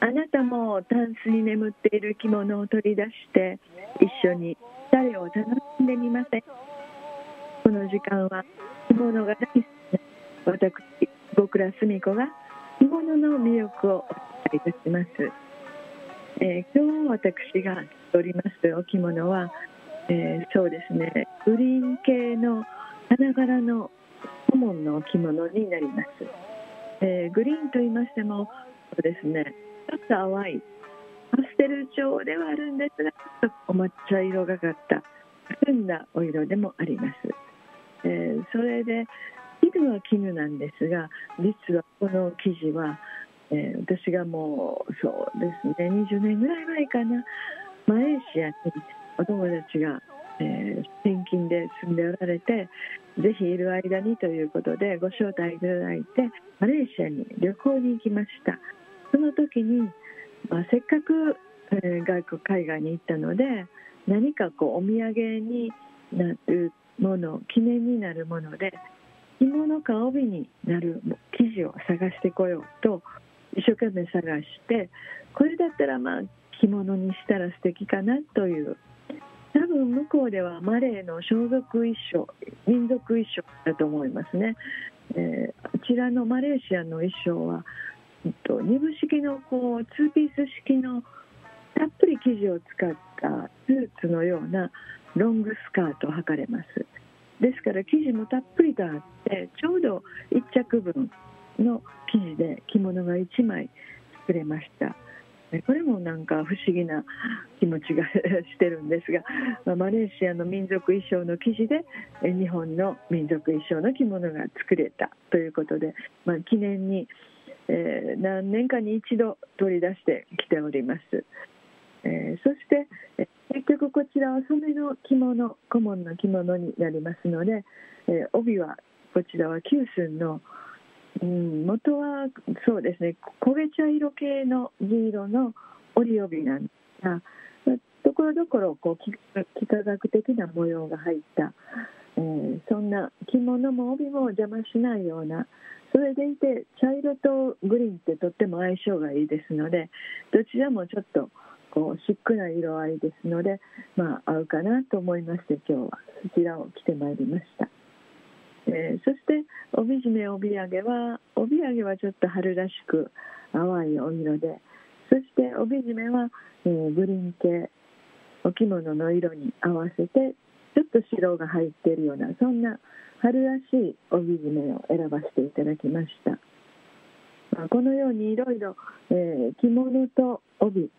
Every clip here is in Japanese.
あなたもタンスに眠っている着物を取り出して一緒に誰を楽しんでみません？この時間は着物が大好きな私僕らすみ子が着物の魅力をお伝えいたします、えー、今日私が着おりますお着物は、えー、そうですね。グリーン系の花柄の顧問の着物になります、えー、グリーンと言いましてもそうですね。ちょっと淡いパステル調ではあるんですがちょっとお抹茶色がかった澄んだお色でもあります、えー、それで絹は絹なんですが実はこの生地は、えー、私がもうそうですね20年ぐらい前かな。マレーシアにお友達がえー、転勤で住んでおられてぜひいる間にということでご招待いただいてマレーシアに旅行に行きました。その時に、まあ、せっかく、えー、外国海外に行ったので何かこうお土産になるもの記念になるもので着物か帯になる生地を探してこようと一生懸命探してこれだったらまあ着物にしたら素敵かなという多分向こうではマレーの装束衣装民族衣装だと思いますね、えー、こちらのマレーシアの衣装は、えっと、2部式のこう2ピース式のたっぷり生地を使ったスーツのようなロングスカートを履かれます。ですから生地もたっぷりとあってちょうど1着分の生地で着物が1枚作れましたこれもなんか不思議な気持ちがしてるんですが、まあ、マレーシアの民族衣装の生地で日本の民族衣装の着物が作れたということで、まあ、記念に、えー、何年かに一度取り出してきております。えー、そして結局こちらは染めの着物顧問の着物になりますので、えー、帯はこちらは九寸のうん、元はそうですね焦げ茶色系の地色の織帯なんですがところどころこう幾何学的な模様が入った、えー、そんな着物も帯も邪魔しないようなそれでいて茶色とグリーンってとっても相性がいいですのでどちらもちょっとこうシックな色合いですので、まあ、合うかなと思いまして今日はそちらを着てまいりました。えー、そして帯締め帯揚げは帯揚げはちょっと春らしく淡いお色でそして帯締めは、えー、グリーン系お着物の色に合わせてちょっと白が入っているようなそんな春らしい帯締めを選ばせていただきました、まあ、このようにいろいろ着物と帯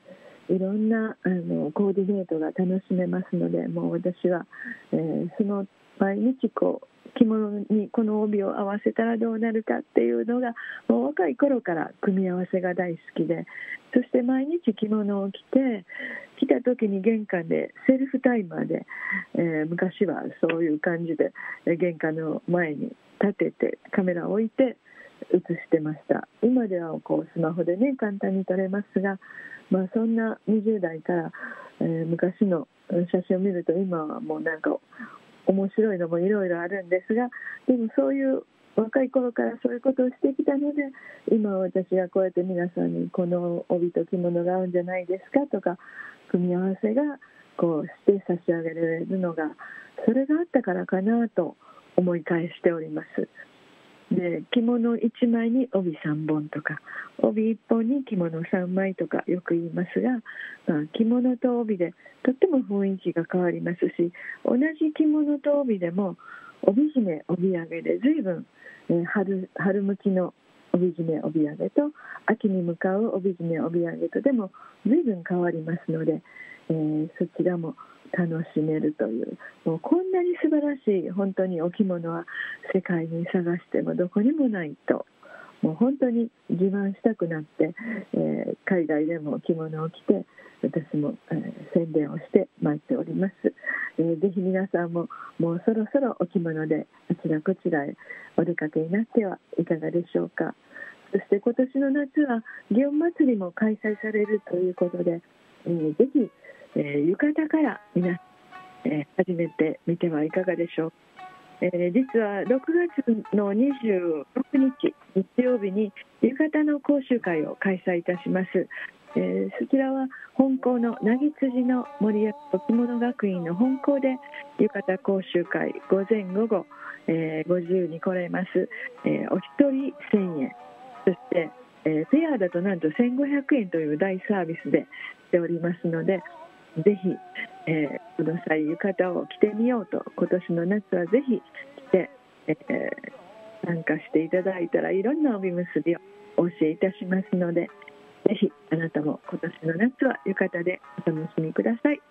いろんなあのコーディネートが楽しめますのでもう私は、えー、その毎日こう着物にこの帯を合わせたらどうなるかっていうのがもう若い頃から組み合わせが大好きでそして毎日着物を着て来た時に玄関でセルフタイマーで、えー、昔はそういう感じで玄関の前に立ててカメラを置いて写してました今ではこうスマホでね簡単に撮れますが、まあ、そんな20代から、えー、昔の写真を見ると今はもうなんか面白いのもいろいろあるんですがでもそういう若い頃からそういうことをしてきたので今私がこうやって皆さんにこの帯と着物が合うんじゃないですかとか組み合わせがこうして差し上げられるのがそれがあったからかなと思い返しております。で着物1枚に帯3本とか帯1本に着物3枚とかよく言いますが、まあ、着物と帯でとっても雰囲気が変わりますし同じ着物と帯でも帯締め帯揚げで随分、えー、春春向きの帯締め帯揚げと秋に向かう帯締め帯揚げとでも随分変わりますので、えー、そちらも楽しめるというもうこんなに素晴らしい本当にお着物は世界に探してもどこにもないと。もう本当に自慢したくなって、えー、海外でも着物を着て私も、えー、宣伝をしてまいっております、えー、ぜひ皆さんももうそろそろお着物であちらこちらへお出かけになってはいかがでしょうか。そして今年の夏は祇園祭りも開催されるということで、えー、ぜひ、えー、浴衣から皆、えー、始めてみてはいかがでしょう。えー、実は6月の26日日曜日に浴衣の講習会を開催いたします、えー、そちらは本校のなぎ辻の森役着物学院の本校で浴衣講習会午前午後、えー、ご自由に来れます、えー、お一人1000円。そして、えー、ペアだとなんと1500円という大サービスでしておりますのでぜひ、えー、この際浴衣を着てみようと。今年の夏はぜひ着て、えー、参加していただいたらいろんな帯結びをお教えいたしますのでぜひあなたも今年の夏は浴衣でお楽しみください。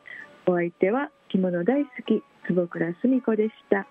お相手は着物大好き坪倉澄子でした。